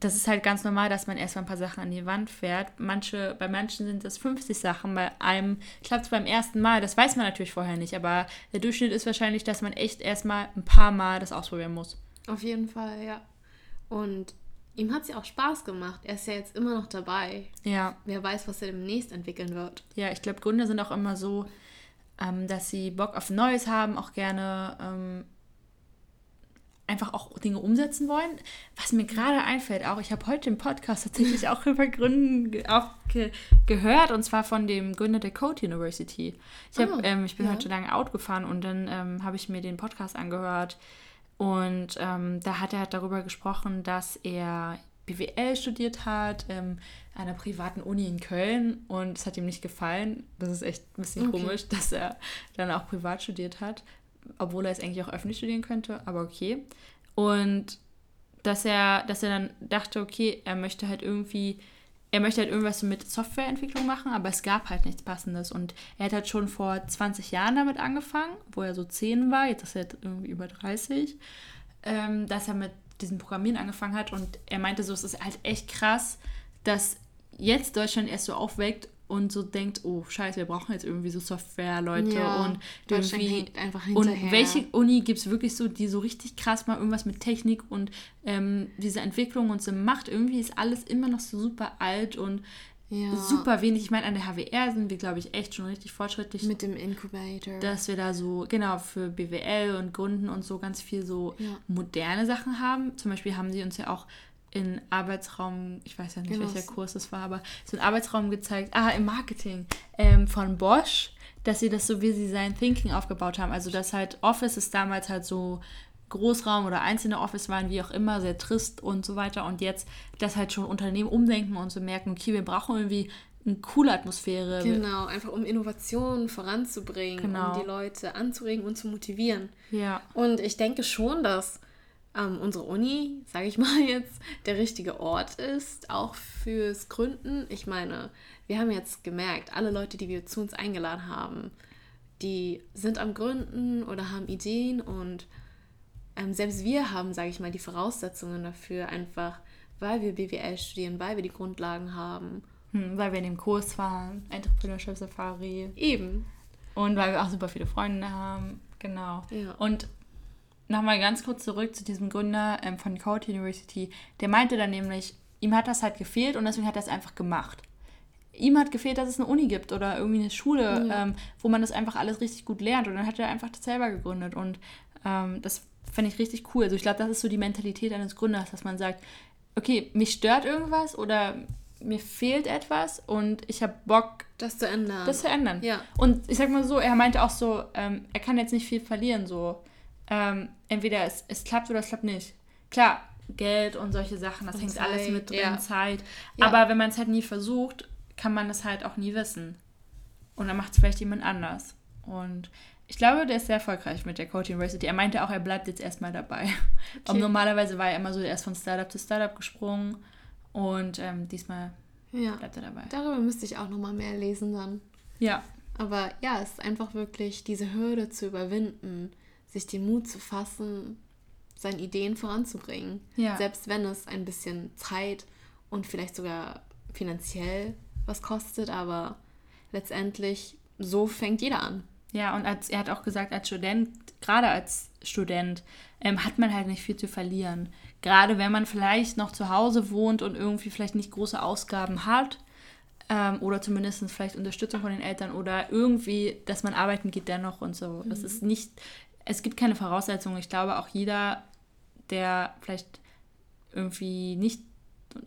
das ist halt ganz normal, dass man erstmal ein paar Sachen an die Wand fährt. Manche, bei manchen sind das 50 Sachen, bei einem klappt es beim ersten Mal. Das weiß man natürlich vorher nicht, aber der Durchschnitt ist wahrscheinlich, dass man echt erstmal ein paar Mal das ausprobieren muss. Auf jeden Fall, ja. Und ihm hat es ja auch Spaß gemacht. Er ist ja jetzt immer noch dabei. Ja. Wer weiß, was er demnächst entwickeln wird. Ja, ich glaube, Gründer sind auch immer so, ähm, dass sie Bock auf Neues haben, auch gerne ähm, einfach auch Dinge umsetzen wollen. Was mir gerade einfällt, auch ich habe heute im Podcast tatsächlich auch über Gründen auch ge gehört und zwar von dem Gründer der Code University. Ich, hab, oh, ähm, ich bin ja. heute lange Auto gefahren und dann ähm, habe ich mir den Podcast angehört und ähm, da hat er darüber gesprochen, dass er BWL studiert hat, ähm, an einer privaten Uni in Köln und es hat ihm nicht gefallen. Das ist echt ein bisschen okay. komisch, dass er dann auch privat studiert hat obwohl er es eigentlich auch öffentlich studieren könnte, aber okay. Und dass er, dass er dann dachte, okay, er möchte halt irgendwie, er möchte halt irgendwas mit Softwareentwicklung machen, aber es gab halt nichts Passendes. Und er hat halt schon vor 20 Jahren damit angefangen, wo er so 10 war, jetzt ist er irgendwie über 30, ähm, dass er mit diesem Programmieren angefangen hat. Und er meinte so, es ist halt echt krass, dass jetzt Deutschland erst so aufweckt und so denkt, oh scheiße, wir brauchen jetzt irgendwie so Software-Leute ja, und irgendwie einfach hinterher. Und welche Uni gibt es wirklich so, die so richtig krass mal irgendwas mit Technik und ähm, diese Entwicklung und so macht? Irgendwie ist alles immer noch so super alt und ja. super wenig. Ich meine, an der HWR sind wir, glaube ich, echt schon richtig fortschrittlich. Mit dem Incubator. Dass wir da so, genau, für BWL und Gründen und so ganz viel so ja. moderne Sachen haben. Zum Beispiel haben sie uns ja auch in Arbeitsraum, ich weiß ja nicht, genau. welcher Kurs es war, aber so ein Arbeitsraum gezeigt, ah, im Marketing ähm, von Bosch, dass sie das so wie sie sein Thinking aufgebaut haben. Also, dass halt Offices damals halt so Großraum oder einzelne Office waren, wie auch immer, sehr trist und so weiter. Und jetzt, dass halt schon Unternehmen umdenken und so merken, okay, wir brauchen irgendwie eine coole Atmosphäre. Genau, einfach um Innovationen voranzubringen, genau. um die Leute anzuregen und zu motivieren. Ja. Und ich denke schon, dass ähm, unsere Uni, sage ich mal jetzt, der richtige Ort ist, auch fürs Gründen. Ich meine, wir haben jetzt gemerkt, alle Leute, die wir zu uns eingeladen haben, die sind am Gründen oder haben Ideen und ähm, selbst wir haben, sage ich mal, die Voraussetzungen dafür, einfach weil wir BWL studieren, weil wir die Grundlagen haben Hm, weil wir in dem Kurs waren, Entrepreneurship Safari. Eben. Und weil wir auch super viele Freunde haben. Genau. Ja. Und nochmal ganz kurz zurück zu diesem Gründer ähm, von Code University. Der meinte dann nämlich, ihm hat das halt gefehlt und deswegen hat er es einfach gemacht. Ihm hat gefehlt, dass es eine Uni gibt oder irgendwie eine Schule, Ja. ähm, wo man das einfach alles richtig gut lernt. Und dann hat er einfach das selber gegründet. Und ähm, das fände ich richtig cool. Also ich glaube, das ist so die Mentalität eines Gründers, dass man sagt, okay, mich stört irgendwas oder mir fehlt etwas und ich habe Bock, Das zu ändern. das zu ändern. ja. Und ich sag mal so, er meinte auch so, ähm, er kann jetzt nicht viel verlieren, so. Ähm, entweder es, es klappt oder es klappt nicht. Klar, Geld und solche Sachen, das Und hängt alles Zeit, mit drin, ja. Zeit. Ja. Aber wenn man es halt nie versucht, kann man es halt auch nie wissen. Und dann macht es vielleicht jemand anders. Und ich glaube, der ist sehr erfolgreich mit der Code University. Er meinte auch, er bleibt jetzt erstmal dabei. Und normalerweise war er immer so erst von Startup zu Startup gesprungen. Und ähm, diesmal ja. bleibt er dabei. Darüber müsste ich auch noch mal mehr lesen dann. Ja, Aber ja, es ist einfach wirklich diese Hürde zu überwinden, sich den Mut zu fassen, seine Ideen voranzubringen. Ja. Selbst wenn es ein bisschen Zeit und vielleicht sogar finanziell was kostet, aber letztendlich so fängt jeder an. Ja, und als, er hat auch gesagt, als Student, gerade als Student, ähm, hat man halt nicht viel zu verlieren. Gerade wenn man vielleicht noch zu Hause wohnt und irgendwie vielleicht nicht große Ausgaben hat ähm, oder zumindest vielleicht Unterstützung von den Eltern oder irgendwie, dass man arbeiten geht dennoch und so. Es ist nicht, es gibt keine Voraussetzungen. Ich glaube, auch jeder, der vielleicht irgendwie nicht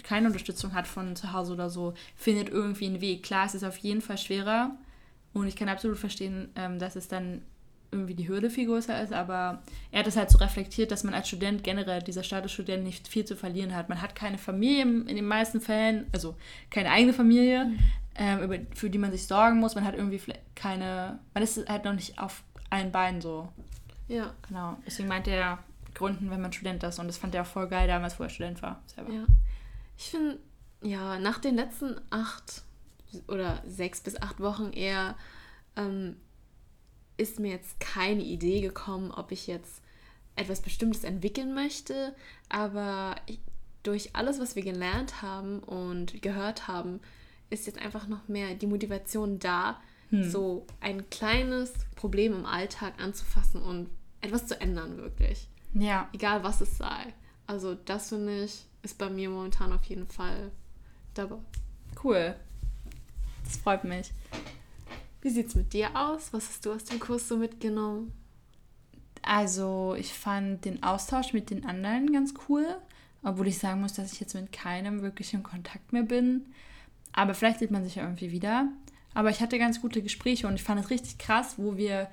keine Unterstützung hat von zu Hause oder so, findet irgendwie einen Weg. Klar, es ist auf jeden Fall schwerer, und ich kann absolut verstehen, ähm, dass es dann irgendwie die Hürde viel größer ist, aber er hat es halt so reflektiert, dass man als Student generell, dieser Statusstudent, nicht viel zu verlieren hat. Man hat keine Familie in den meisten Fällen, also keine eigene Familie, ähm, über, für die man sich sorgen muss. Man hat irgendwie keine, man ist halt noch nicht auf allen Beinen so. Ja. Genau. Deswegen meinte er, gründen, wenn man Student ist. Und das fand er auch voll geil damals, wo er Student war. Selber. Ja. Ich finde, ja, nach den letzten acht oder sechs bis acht Wochen eher ähm, ist mir jetzt keine Idee gekommen, ob ich jetzt etwas Bestimmtes entwickeln möchte. Aber ich, durch alles, was wir gelernt haben und gehört haben, ist jetzt einfach noch mehr die Motivation da, so ein kleines Problem im Alltag anzufassen und etwas zu ändern, wirklich Ja. egal was es sei. Also das finde ich, ist bei mir momentan auf jeden Fall dabei. Cool. Das freut mich. Wie sieht's mit dir aus? Was hast du aus dem Kurs so mitgenommen? Also, ich fand den Austausch mit den anderen ganz cool, obwohl ich sagen muss, dass ich jetzt mit keinem wirklich in Kontakt mehr bin. Aber vielleicht sieht man sich ja irgendwie wieder. Aber ich hatte ganz gute Gespräche und ich fand es richtig krass, wo wir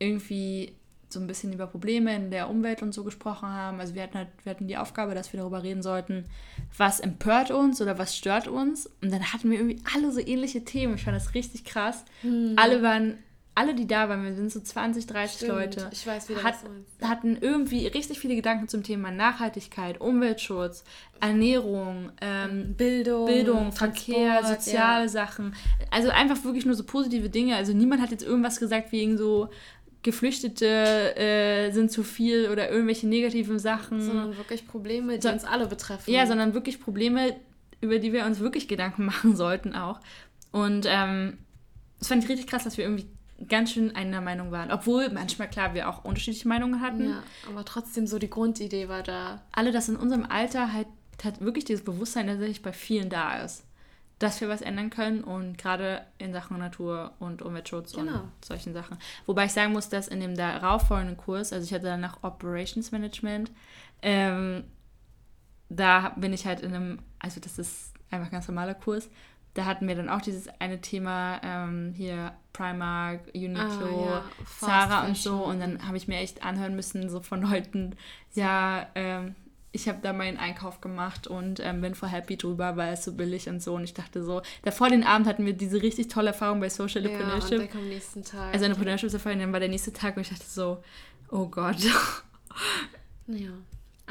irgendwie so ein bisschen über Probleme in der Umwelt und so gesprochen haben. Also wir hatten halt, wir hatten die Aufgabe, dass wir darüber reden sollten, was empört uns oder was stört uns. Und dann hatten wir irgendwie alle so ähnliche Themen. Ich fand das richtig krass. Alle waren, alle, die da waren, wir sind so 20, 30 Stimmt, Leute, ich weiß wieder, hat, hatten irgendwie richtig viele Gedanken zum Thema Nachhaltigkeit, Umweltschutz, Ernährung, ähm, Bildung, Bildung, Verkehr, soziale ja. Sachen. Also einfach wirklich nur so positive Dinge. Also niemand hat jetzt irgendwas gesagt wegen so Geflüchtete äh, sind zu viel oder irgendwelche negativen Sachen. Sondern wirklich Probleme, die So- uns alle betreffen. Ja, sondern wirklich Probleme, über die wir uns wirklich Gedanken machen sollten auch. Und ähm, das fand ich richtig krass, dass wir irgendwie ganz schön einer Meinung waren. Obwohl manchmal, klar, wir auch unterschiedliche Meinungen hatten. ja, aber trotzdem so die Grundidee war da. Alle, dass in unserem Alter halt, halt wirklich dieses Bewusstsein tatsächlich bei vielen da ist. Dass wir was ändern können und gerade in Sachen Natur und Umweltschutz Genau. und solchen Sachen. Wobei ich sagen muss, dass in dem darauffolgenden Kurs, also ich hatte danach Operations Management, ähm, da bin ich halt in einem, also das ist einfach ein ganz normaler Kurs, da hatten wir dann auch dieses eine Thema ähm, hier Primark, Uniqlo, Ah, ja, Zara und so und dann habe ich mir echt anhören müssen so von Leuten, ja, ähm, ich habe da meinen Einkauf gemacht und ähm, bin voll happy drüber, weil es so billig und so und ich dachte so, davor den Abend hatten wir diese richtig tolle Erfahrung bei Social Ja, und Entrepreneurship, dann am nächsten Tag. also Entrepreneurship Safari, und dann war der nächste Tag und ich dachte so, oh Gott. Ja.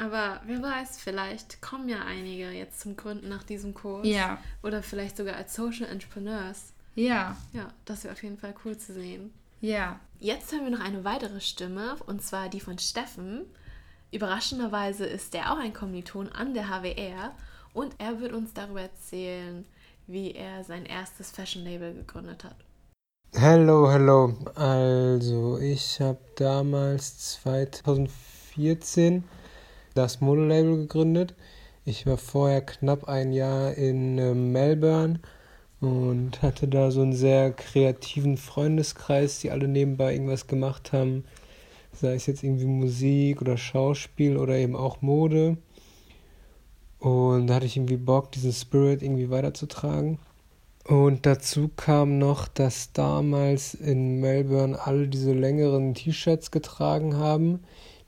Aber wer weiß, vielleicht kommen ja einige jetzt zum Gründen nach diesem Kurs. Ja. Oder vielleicht sogar als Social Entrepreneurs. Ja, Ja, das wäre auf jeden Fall cool zu sehen. ja. Jetzt hören wir noch eine weitere Stimme, und zwar die von Steffen. Überraschenderweise ist er auch ein Kommiliton an der HWR und er wird uns darüber erzählen, wie er sein erstes Fashion-Label gegründet hat. Hello, hello. Also, ich habe damals 2014 das Modelabel gegründet. Ich war vorher knapp ein Jahr in äh, Melbourne und hatte da so einen sehr kreativen Freundeskreis, die alle nebenbei irgendwas gemacht haben. Sei es jetzt irgendwie Musik oder Schauspiel oder eben auch Mode. Und da hatte ich irgendwie Bock, diesen Spirit irgendwie weiterzutragen. Und dazu kam noch, dass damals in Melbourne alle diese längeren T-Shirts getragen haben,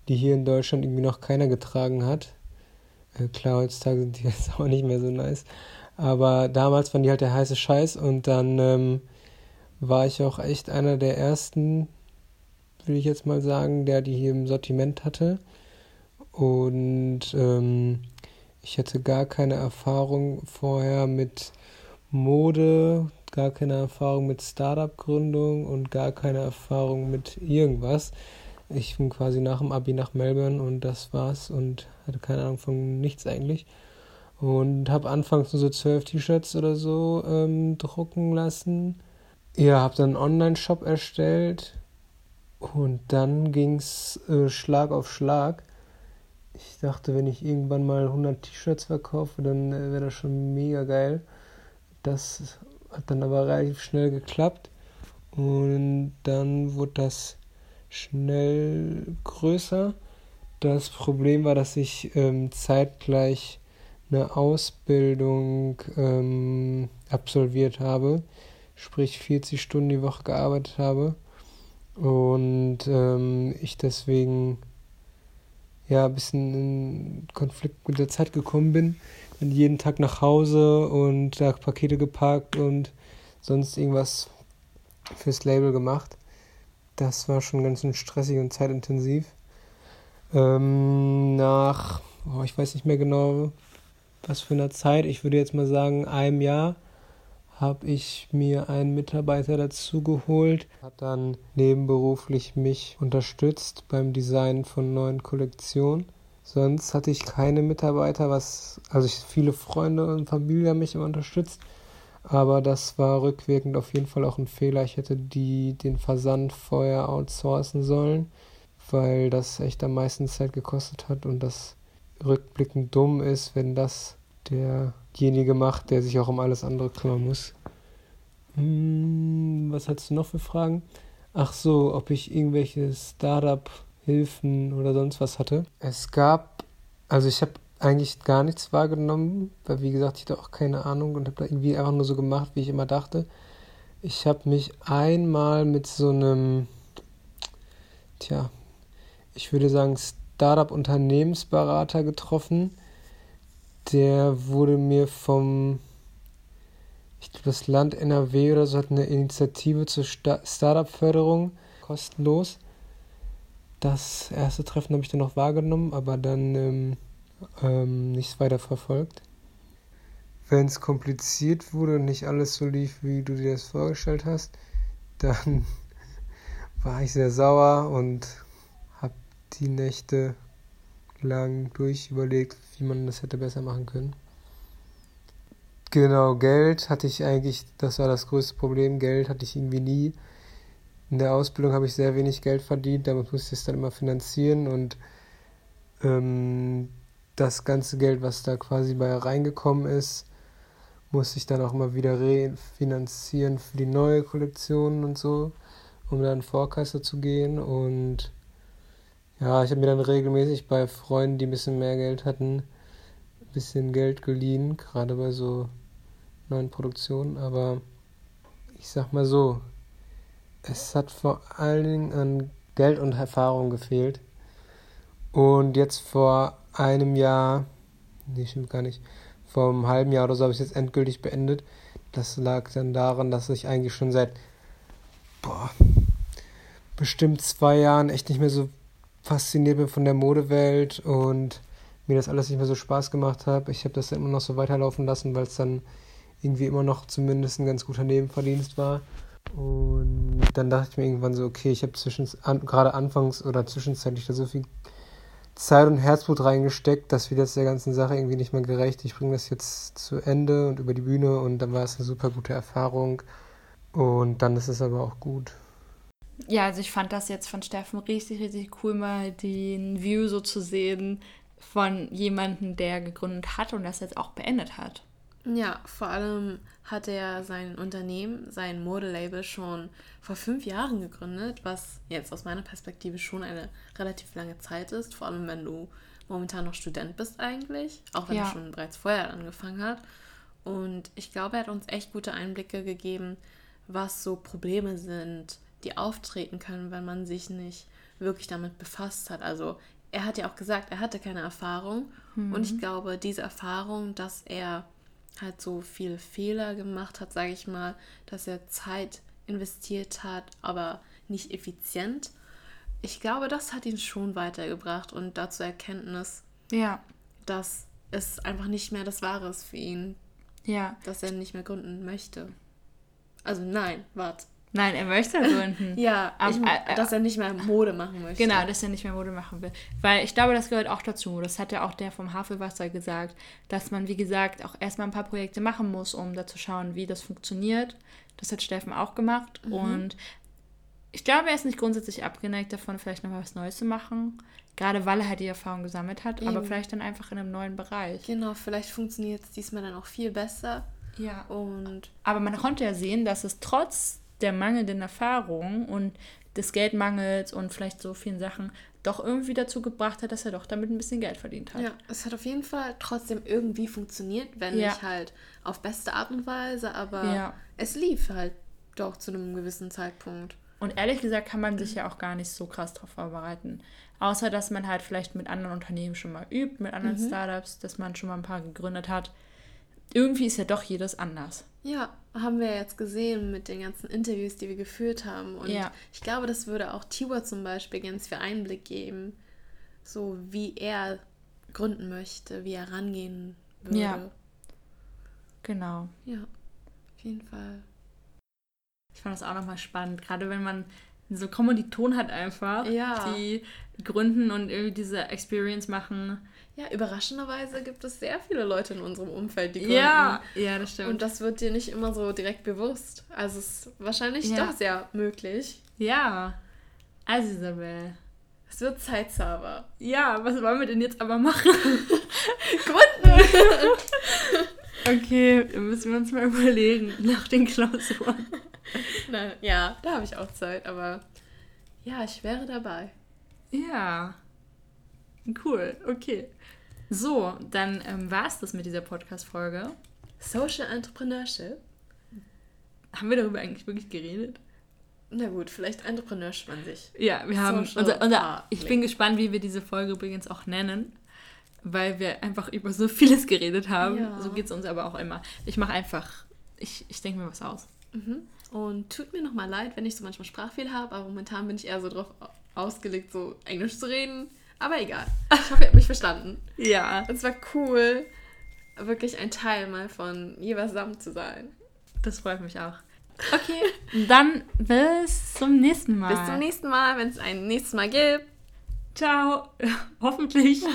die hier in Deutschland irgendwie noch keiner getragen hat. Äh, klar, heutzutage sind die jetzt auch nicht mehr so nice. Aber damals waren die halt der heiße Scheiß und dann ähm, war ich auch echt einer der ersten, will ich jetzt mal sagen, der die hier im Sortiment hatte. Und ähm, ich hatte gar keine Erfahrung vorher mit Mode, gar keine Erfahrung mit Startup-Gründung und gar keine Erfahrung mit irgendwas. Ich bin quasi nach dem Abi nach Melbourne und das war's und hatte keine Ahnung von nichts eigentlich. Und habe anfangs nur so zwölf T-Shirts oder so ähm, drucken lassen. Ja, habe dann einen Online-Shop erstellt und dann ging's äh, Schlag auf Schlag. Ich dachte, wenn ich irgendwann mal 100 T-Shirts verkaufe, dann äh, wäre das schon mega geil. Das hat dann aber relativ schnell geklappt und dann wurde das schnell größer. Das Problem war, dass ich ähm, zeitgleich eine Ausbildung ähm, absolviert habe, sprich 40 Stunden die Woche gearbeitet habe und ähm, ich deswegen ja ein bisschen in Konflikt mit der Zeit gekommen bin bin jeden Tag nach Hause und da Pakete gepackt und sonst irgendwas fürs Label gemacht. Das war schon ganz schön stressig und zeitintensiv. Ähm, nach, oh, ich weiß nicht mehr genau, was für einer Zeit, ich würde jetzt mal sagen, einem Jahr, habe ich mir einen Mitarbeiter dazu geholt, hat dann nebenberuflich mich unterstützt beim Design von neuen Kollektionen. Sonst hatte ich keine Mitarbeiter, was, also ich, viele Freunde und Familie haben mich immer unterstützt. Aber das war rückwirkend auf jeden Fall auch ein Fehler. Ich hätte die, den Versand vorher outsourcen sollen, weil das echt am meisten Zeit gekostet hat und das rückblickend dumm ist, wenn das derjenige macht, der sich auch um alles andere kümmern muss. Hm, was hast du noch für Fragen? Ach so, ob ich irgendwelche Startup Hilfen oder sonst was hatte. Es gab, also ich habe eigentlich gar nichts wahrgenommen, weil wie gesagt, ich hatte auch keine Ahnung und habe da irgendwie einfach nur so gemacht, wie ich immer dachte. Ich habe mich einmal mit so einem, tja, ich würde sagen, Startup-Unternehmensberater getroffen. Der wurde mir vom, ich glaube, das Land NRW oder so hat eine Initiative zur Startup-Förderung kostenlos das erste Treffen habe ich dann noch wahrgenommen, aber dann ähm, ähm, nichts weiter verfolgt. Wenn es kompliziert wurde und nicht alles so lief, wie du dir das vorgestellt hast, dann war ich sehr sauer und habe die Nächte lang durchüberlegt, wie man das hätte besser machen können. Genau, Geld hatte ich eigentlich, das war das größte Problem, Geld hatte ich irgendwie nie. In der Ausbildung habe ich sehr wenig Geld verdient, damit musste ich es dann immer finanzieren und ähm, das ganze Geld, was da quasi bei reingekommen ist, musste ich dann auch immer wieder refinanzieren für die neue Kollektion und so, um dann Vorkasse zu gehen. Und ja, ich habe mir dann regelmäßig bei Freunden, die ein bisschen mehr Geld hatten, ein bisschen Geld geliehen, gerade bei so neuen Produktionen. Aber ich sag mal so, es hat vor allen Dingen an Geld und Erfahrung gefehlt. Und jetzt vor einem Jahr, nee, stimmt gar nicht, vor einem halben Jahr oder so habe ich es jetzt endgültig beendet. Das lag dann daran, dass ich eigentlich schon seit boah, bestimmt zwei Jahren echt nicht mehr so fasziniert bin von der Modewelt und mir das alles nicht mehr so Spaß gemacht hat. Ich habe das dann immer noch so weiterlaufen lassen, weil es dann irgendwie immer noch zumindest ein ganz guter Nebenverdienst war. Und dann dachte ich mir irgendwann so, okay, ich habe an, gerade anfangs oder zwischenzeitlich da so viel Zeit und Herzblut reingesteckt. Das wird jetzt der ganzen Sache irgendwie nicht mehr gerecht. Ich bringe das jetzt zu Ende und über die Bühne und dann war es eine super gute Erfahrung. Und dann ist es aber auch gut. Ja, also ich fand das jetzt von Steffen richtig, richtig cool, mal den View so zu sehen von jemandem, der gegründet hat und das jetzt auch beendet hat. Ja, vor allem hat er sein Unternehmen, sein Modelabel schon vor fünf Jahren gegründet, was jetzt aus meiner Perspektive schon eine relativ lange Zeit ist, vor allem wenn du momentan noch Student bist eigentlich, auch wenn Ja. er schon bereits vorher angefangen hat. Und ich glaube, er hat uns echt gute Einblicke gegeben, was so Probleme sind, die auftreten können, wenn man sich nicht wirklich damit befasst hat. Also er hat ja auch gesagt, er hatte keine Erfahrung. Und ich glaube, diese Erfahrung, dass er halt so viele Fehler gemacht hat, sage ich mal, dass er Zeit investiert hat, aber nicht effizient. Ich glaube, das hat ihn schon weitergebracht und dazu Erkenntnis, Ja, dass es einfach nicht mehr das Wahre ist für ihn, ja. dass er nicht mehr gründen möchte. Also nein, warte. Nein, er möchte gründen. Ja, Aber- ich, äh, dass er nicht mehr Mode machen möchte. Genau, dass er nicht mehr Mode machen will. Weil ich glaube, das gehört auch dazu. Das hat ja auch der vom Havelwasser gesagt, dass man, wie gesagt, auch erstmal ein paar Projekte machen muss, um da zu schauen, wie das funktioniert. Das hat Steffen auch gemacht. Und ich glaube, er ist nicht grundsätzlich abgeneigt davon, vielleicht noch was Neues zu machen. Gerade weil er halt die Erfahrung gesammelt hat, aber Eben. vielleicht dann einfach in einem neuen Bereich. Genau, vielleicht funktioniert es diesmal dann auch viel besser. Ja. Und Aber man konnte ja sehen, dass es trotz der mangelnden Erfahrung und des Geldmangels und vielleicht so vielen Sachen doch irgendwie dazu gebracht hat, dass er doch damit ein bisschen Geld verdient hat. ja, es hat auf jeden Fall trotzdem irgendwie funktioniert, wenn Ja. nicht halt auf beste Art und Weise, aber Ja. es lief halt doch zu einem gewissen Zeitpunkt. Und ehrlich gesagt kann man sich ja auch gar nicht so krass darauf vorbereiten. Außer, dass man halt vielleicht mit anderen Unternehmen schon mal übt, mit anderen Startups, dass man schon mal ein paar gegründet hat. Irgendwie ist ja doch jedes anders. Ja, haben wir jetzt gesehen mit den ganzen Interviews, die wir geführt haben. Und Ja. ich glaube, das würde auch Tibor zum Beispiel ganz viel Einblick geben, so wie er gründen möchte, wie er rangehen würde. Ja. Genau. Ja, auf jeden Fall. Ich fand das auch nochmal spannend, gerade wenn man so Kommilitonen hat einfach, Ja. die gründen und irgendwie diese Experience machen. Ja, überraschenderweise gibt es sehr viele Leute in unserem Umfeld, die gründen. Ja, ja, das stimmt. Und das wird dir nicht immer so direkt bewusst. Also es ist wahrscheinlich Ja. doch sehr möglich. ja. Also Isabel. Es wird Zeit, Sava. Ja, was wollen wir denn jetzt aber machen? Gründen! Okay, müssen wir uns mal überlegen nach den Klausuren. Nein, ja, da habe ich auch Zeit, aber ja, ich wäre dabei. Ja. Cool, okay. So, dann ähm, war es das mit dieser Podcast-Folge. Social Entrepreneurship. Haben wir darüber eigentlich wirklich geredet? Na gut, vielleicht Entrepreneurship an sich. Ja, wir haben Social unser, unser, ich bin gespannt, wie wir diese Folge übrigens auch nennen, weil wir einfach über so vieles geredet haben. Ja. So geht es uns aber auch immer. Ich mache einfach, ich, ich denke mir was aus. Mhm. Und tut mir nochmal leid, wenn ich so manchmal Sprachfehler habe, aber momentan bin ich eher so drauf ausgelegt, so Englisch zu reden. Aber egal. Ich hoffe, ihr habt mich verstanden. Ja, Es war cool, wirklich ein Teil mal von jeweils zu sein. das freut mich auch. Okay, dann bis zum nächsten Mal. Bis zum nächsten Mal, wenn es ein nächstes Mal gibt. Ciao. Hoffentlich.